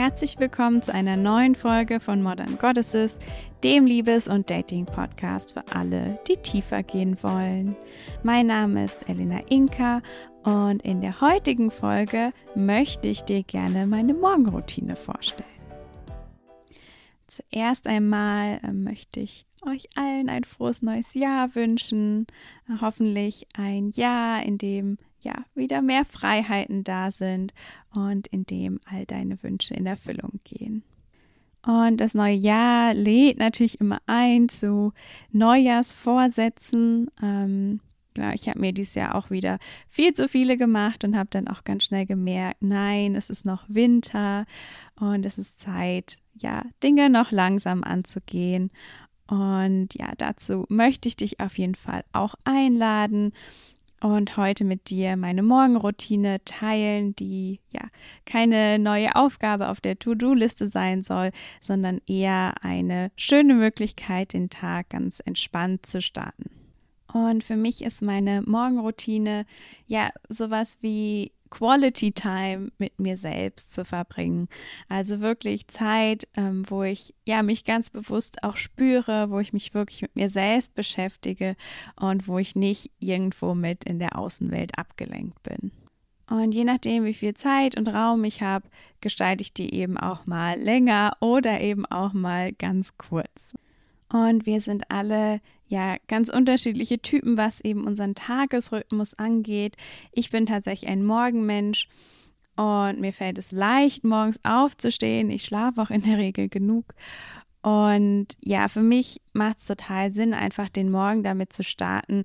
Herzlich willkommen zu einer neuen Folge von Modern Goddesses, dem Liebes- und Dating-Podcast für alle, die tiefer gehen wollen. Mein Name ist Elena Inka und in der heutigen Folge möchte ich dir gerne meine Morgenroutine vorstellen. Zuerst einmal äh, möchte ich euch allen ein frohes neues Jahr wünschen. Hoffentlich ein Jahr, in dem ja wieder mehr Freiheiten da sind und in dem all deine Wünsche in Erfüllung gehen. Und das neue Jahr lädt natürlich immer ein zu Neujahrsvorsätzen. Ähm, genau, ich habe mir dieses Jahr auch wieder viel zu viele gemacht und habe dann auch ganz schnell gemerkt, nein, es ist noch Winter und es ist Zeit, ja, Dinge noch langsam anzugehen. Und ja, dazu möchte ich dich auf jeden Fall auch einladen und heute mit dir meine Morgenroutine teilen, die ja keine neue Aufgabe auf der To-Do-Liste sein soll, sondern eher eine schöne Möglichkeit, den Tag ganz entspannt zu starten. Und für mich ist meine Morgenroutine ja sowas wie Quality Time mit mir selbst zu verbringen. Also wirklich Zeit, ähm, wo ich ja mich ganz bewusst auch spüre, wo ich mich wirklich mit mir selbst beschäftige und wo ich nicht irgendwo mit in der Außenwelt abgelenkt bin. Und je nachdem, wie viel Zeit und Raum ich habe, gestalte ich die eben auch mal länger oder eben auch mal ganz kurz. Und wir sind alle ja ganz unterschiedliche Typen, was eben unseren Tagesrhythmus angeht. Ich bin tatsächlich ein Morgenmensch und mir fällt es leicht, morgens aufzustehen. Ich schlafe auch in der Regel genug. Und ja, für mich macht es total Sinn, einfach den Morgen damit zu starten,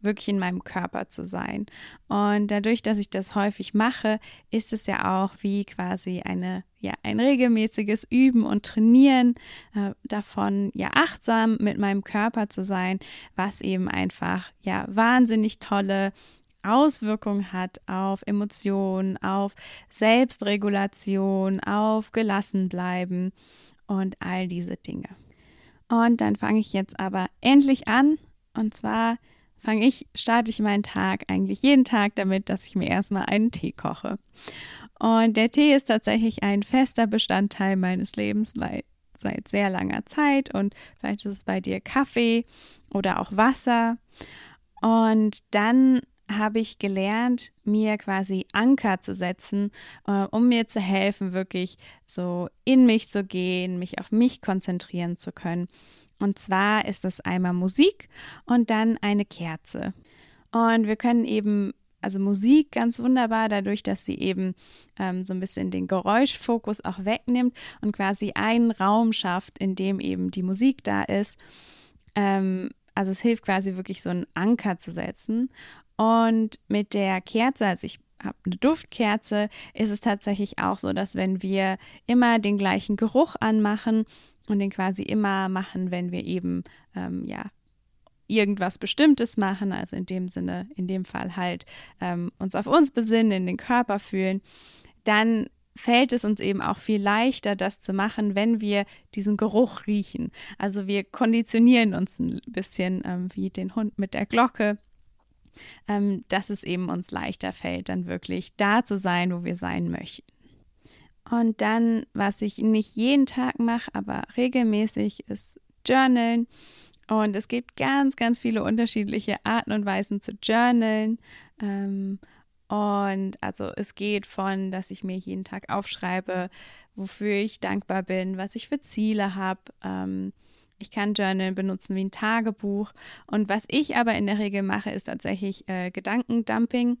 wirklich in meinem Körper zu sein. Und dadurch, dass ich das häufig mache, ist es ja auch wie quasi eine, ja, ein regelmäßiges Üben und Trainieren äh, davon, ja, achtsam mit meinem Körper zu sein, was eben einfach, ja, wahnsinnig tolle Auswirkungen hat auf Emotionen, auf Selbstregulation, auf Gelassenbleiben und all diese Dinge. Und dann fange ich jetzt aber endlich an. Und zwar fange ich, starte ich meinen Tag eigentlich jeden Tag damit, dass ich mir erstmal einen Tee koche. Und der Tee ist tatsächlich ein fester Bestandteil meines Lebens seit sehr langer Zeit und vielleicht ist es bei dir Kaffee oder auch Wasser. Und dann habe ich gelernt, mir quasi Anker zu setzen, äh, um mir zu helfen, wirklich so in mich zu gehen, mich auf mich konzentrieren zu können. Und zwar ist es einmal Musik und dann eine Kerze. Und wir können eben, also Musik ganz wunderbar, dadurch, dass sie eben ähm, so ein bisschen den Geräuschfokus auch wegnimmt und quasi einen Raum schafft, in dem eben die Musik da ist. Ähm, also es hilft quasi wirklich so einen Anker zu setzen. Und mit der Kerze, also ich habe eine Duftkerze, ist es tatsächlich auch so, dass wenn wir immer den gleichen Geruch anmachen und den quasi immer machen, wenn wir eben ähm, ja irgendwas Bestimmtes machen, also in dem Sinne, in dem Fall halt ähm, uns auf uns besinnen, in den Körper fühlen, dann fällt es uns eben auch viel leichter, das zu machen, wenn wir diesen Geruch riechen. Also wir konditionieren uns ein bisschen ähm, wie den Hund mit der Glocke, ähm, dass es eben uns leichter fällt, dann wirklich da zu sein, wo wir sein möchten. Und dann, was ich nicht jeden Tag mache, aber regelmäßig, ist Journalen. Und es gibt ganz, ganz viele unterschiedliche Arten und Weisen zu journalen. Ähm, und also es geht von, dass ich mir jeden Tag aufschreibe, wofür ich dankbar bin, was ich für Ziele habe. Ähm, ich kann Journal benutzen wie ein Tagebuch. Und was ich aber in der Regel mache, ist tatsächlich äh, Gedankendumping.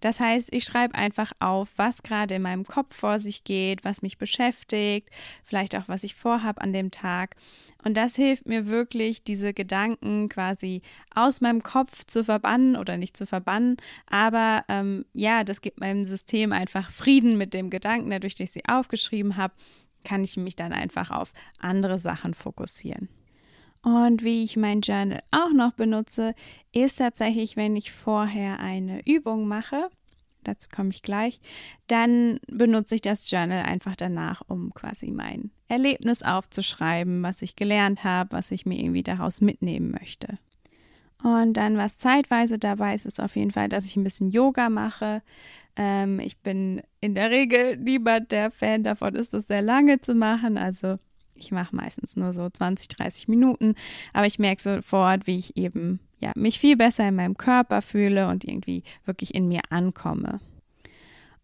Das heißt, ich schreibe einfach auf, was gerade in meinem Kopf vor sich geht, was mich beschäftigt, vielleicht auch, was ich vorhabe an dem Tag. Und das hilft mir wirklich, diese Gedanken quasi aus meinem Kopf zu verbannen oder nicht zu verbannen. Aber ähm, ja, das gibt meinem System einfach Frieden mit dem Gedanken, dadurch, dass ich sie aufgeschrieben habe, kann ich mich dann einfach auf andere Sachen fokussieren. Und wie ich mein Journal auch noch benutze, ist tatsächlich, wenn ich vorher eine Übung mache. Dazu komme ich gleich, dann benutze ich das Journal einfach danach, um quasi mein Erlebnis aufzuschreiben, was ich gelernt habe, was ich mir irgendwie daraus mitnehmen möchte. Und dann, was zeitweise dabei ist, ist auf jeden Fall, dass ich ein bisschen Yoga mache. Ähm, ich bin in der Regel niemand, der Fan davon ist, das sehr lange zu machen. Also ich mache meistens nur so 20, 30 Minuten, aber ich merke sofort, wie ich eben ja, mich viel besser in meinem Körper fühle und irgendwie wirklich in mir ankomme.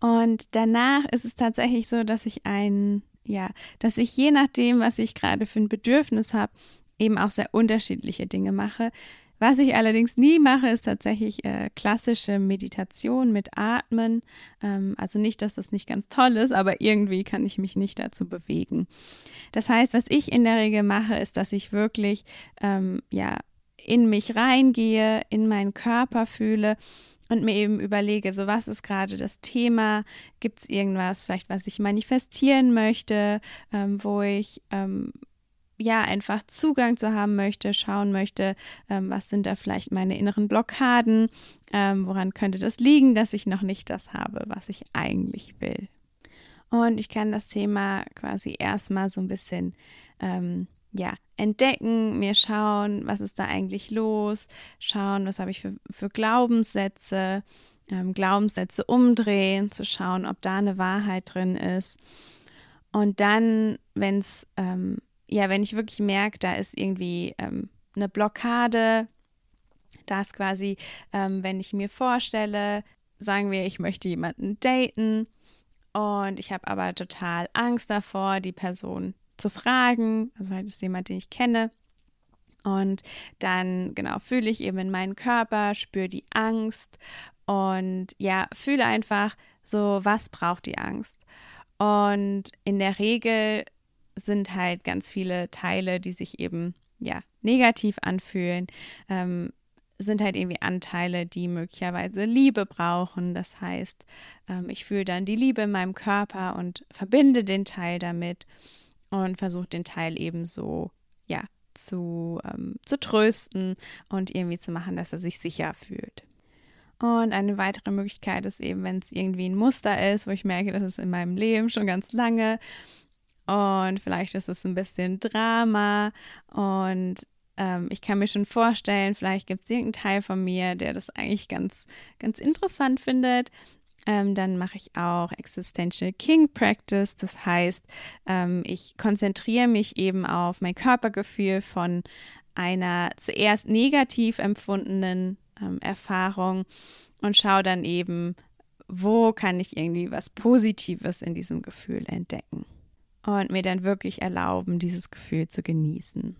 Und danach ist es tatsächlich so, dass ich ein, ja, dass ich je nachdem, was ich gerade für ein Bedürfnis habe, eben auch sehr unterschiedliche Dinge mache. Was ich allerdings nie mache, ist tatsächlich äh, klassische Meditation mit Atmen. Ähm, also nicht, dass das nicht ganz toll ist, aber irgendwie kann ich mich nicht dazu bewegen. Das heißt, was ich in der Regel mache, ist, dass ich wirklich ähm, ja in mich reingehe, in meinen Körper fühle und mir eben überlege, so was ist gerade das Thema? Gibt es irgendwas, vielleicht was ich manifestieren möchte, ähm, wo ich ähm, ja einfach Zugang zu haben möchte, schauen möchte, ähm, was sind da vielleicht meine inneren Blockaden, ähm, woran könnte das liegen, dass ich noch nicht das habe, was ich eigentlich will. Und ich kann das Thema quasi erstmal so ein bisschen ähm, ja, entdecken, mir schauen, was ist da eigentlich los, schauen, was habe ich für, für Glaubenssätze, ähm, Glaubenssätze umdrehen, zu schauen, ob da eine Wahrheit drin ist. Und dann, wenn es ähm, ja, wenn ich wirklich merke, da ist irgendwie ähm, eine Blockade, da ist quasi, ähm, wenn ich mir vorstelle, sagen wir, ich möchte jemanden daten und ich habe aber total Angst davor, die Person zu fragen, also halt ist jemand, den ich kenne. Und dann, genau, fühle ich eben in meinen Körper, spüre die Angst und ja, fühle einfach so, was braucht die Angst. Und in der Regel sind halt ganz viele Teile, die sich eben ja negativ anfühlen, ähm, sind halt irgendwie Anteile, die möglicherweise Liebe brauchen. Das heißt, ähm, ich fühle dann die Liebe in meinem Körper und verbinde den Teil damit und versuche den Teil eben so, ja, zu, ähm, zu trösten und irgendwie zu machen, dass er sich sicher fühlt. Und eine weitere Möglichkeit ist eben, wenn es irgendwie ein Muster ist, wo ich merke, das ist in meinem Leben schon ganz lange und vielleicht ist es ein bisschen Drama und ähm, ich kann mir schon vorstellen, vielleicht gibt es irgendeinen Teil von mir, der das eigentlich ganz, ganz interessant findet. Ähm, dann mache ich auch Existential King Practice. Das heißt, ähm, ich konzentriere mich eben auf mein Körpergefühl von einer zuerst negativ empfundenen ähm, Erfahrung und schaue dann eben, wo kann ich irgendwie was Positives in diesem Gefühl entdecken und mir dann wirklich erlauben, dieses Gefühl zu genießen.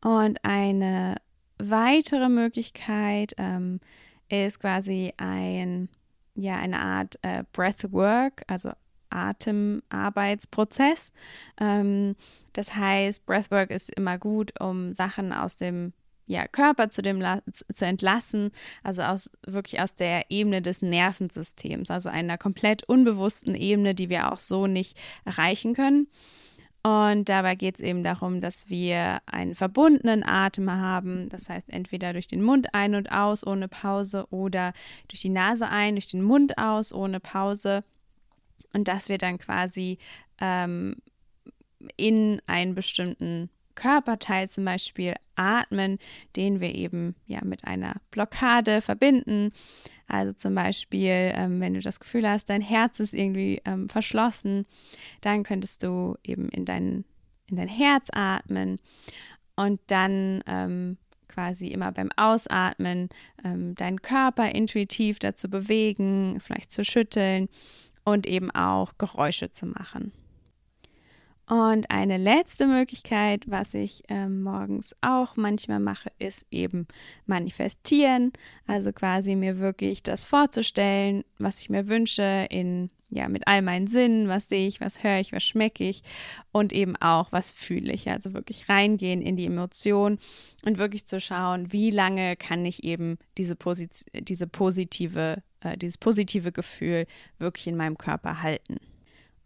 Und eine weitere Möglichkeit ähm, ist quasi ein, ja, eine Art äh, Breathwork, also Atemarbeitsprozess. Ähm, das heißt, Breathwork ist immer gut, um Sachen aus dem ja, Körper zu, dem, zu entlassen, also aus, wirklich aus der Ebene des Nervensystems, also einer komplett unbewussten Ebene, die wir auch so nicht erreichen können. Und dabei geht es eben darum, dass wir einen verbundenen Atem haben, das heißt entweder durch den Mund ein und aus ohne Pause oder durch die Nase ein, durch den Mund aus ohne Pause. Und dass wir dann quasi ähm, in einen bestimmten Körperteil zum Beispiel atmen, den wir eben ja mit einer Blockade verbinden. Also zum Beispiel, ähm, wenn du das Gefühl hast, dein Herz ist irgendwie ähm, verschlossen, dann könntest du eben in dein, in dein Herz atmen und dann ähm, quasi immer beim Ausatmen ähm, deinen Körper intuitiv dazu bewegen, vielleicht zu schütteln und eben auch Geräusche zu machen. Und eine letzte Möglichkeit, was ich ähm, morgens auch manchmal mache, ist eben manifestieren. Also quasi mir wirklich das vorzustellen, was ich mir wünsche, in ja, mit all meinen Sinnen, was sehe ich, was höre ich, was schmecke ich und eben auch, was fühle ich. Also wirklich reingehen in die Emotion und wirklich zu schauen, wie lange kann ich eben diese, Posit diese positive, äh, dieses positive Gefühl wirklich in meinem Körper halten.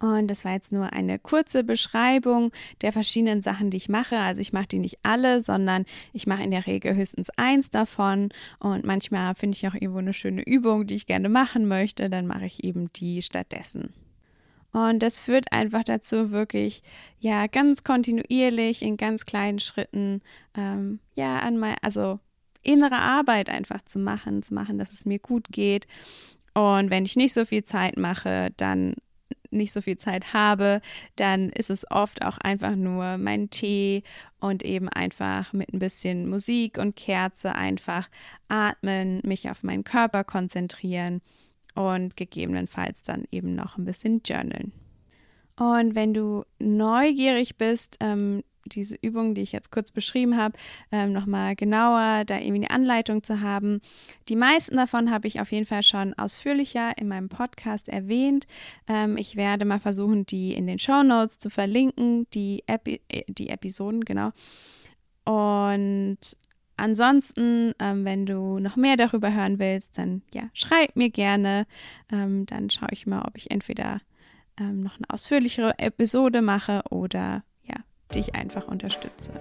Und das war jetzt nur eine kurze Beschreibung der verschiedenen Sachen, die ich mache. Also ich mache die nicht alle, sondern ich mache in der Regel höchstens eins davon. Und manchmal finde ich auch irgendwo eine schöne Übung, die ich gerne machen möchte. Dann mache ich eben die stattdessen. Und das führt einfach dazu, wirklich, ja, ganz kontinuierlich in ganz kleinen Schritten, ähm, ja, an mein, also innere Arbeit einfach zu machen, zu machen, dass es mir gut geht. Und wenn ich nicht so viel Zeit mache, dann nicht so viel Zeit habe, dann ist es oft auch einfach nur mein Tee und eben einfach mit ein bisschen Musik und Kerze einfach atmen, mich auf meinen Körper konzentrieren und gegebenenfalls dann eben noch ein bisschen journalen. Und wenn du neugierig bist, ähm, diese Übung, die ich jetzt kurz beschrieben habe, ähm, nochmal genauer, da irgendwie eine Anleitung zu haben. Die meisten davon habe ich auf jeden Fall schon ausführlicher in meinem Podcast erwähnt. Ähm, ich werde mal versuchen, die in den Show Notes zu verlinken, die, Epi äh, die Episoden, genau. Und Ansonsten, ähm, wenn du noch mehr darüber hören willst, dann ja, schreib mir gerne. Ähm, dann schaue ich mal, ob ich entweder ähm, noch eine ausführlichere Episode mache oder dich einfach unterstütze.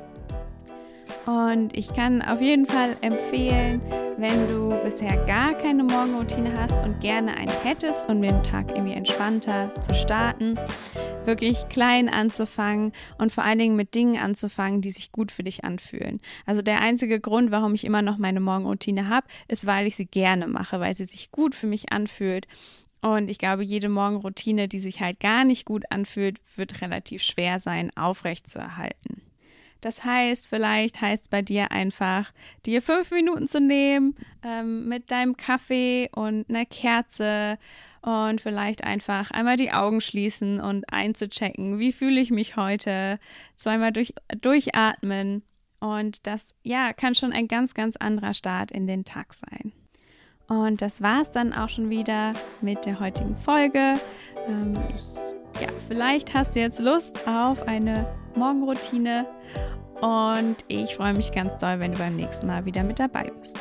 Und ich kann auf jeden Fall empfehlen, wenn du bisher gar keine Morgenroutine hast und gerne eine hättest und den Tag irgendwie entspannter zu starten, wirklich klein anzufangen und vor allen Dingen mit Dingen anzufangen, die sich gut für dich anfühlen. Also der einzige Grund, warum ich immer noch meine Morgenroutine habe, ist, weil ich sie gerne mache, weil sie sich gut für mich anfühlt und ich glaube, jede Morgenroutine, die sich halt gar nicht gut anfühlt, wird relativ schwer sein, aufrechtzuerhalten. Das heißt, vielleicht heißt bei dir einfach, dir fünf Minuten zu nehmen ähm, mit deinem Kaffee und einer Kerze und vielleicht einfach einmal die Augen schließen und einzuchecken, wie fühle ich mich heute, zweimal durch, durchatmen. Und das, ja, kann schon ein ganz, ganz anderer Start in den Tag sein. Und das war es dann auch schon wieder mit der heutigen Folge. Ähm, ich, ja, vielleicht hast du jetzt Lust auf eine Morgenroutine und ich freue mich ganz doll, wenn du beim nächsten Mal wieder mit dabei bist.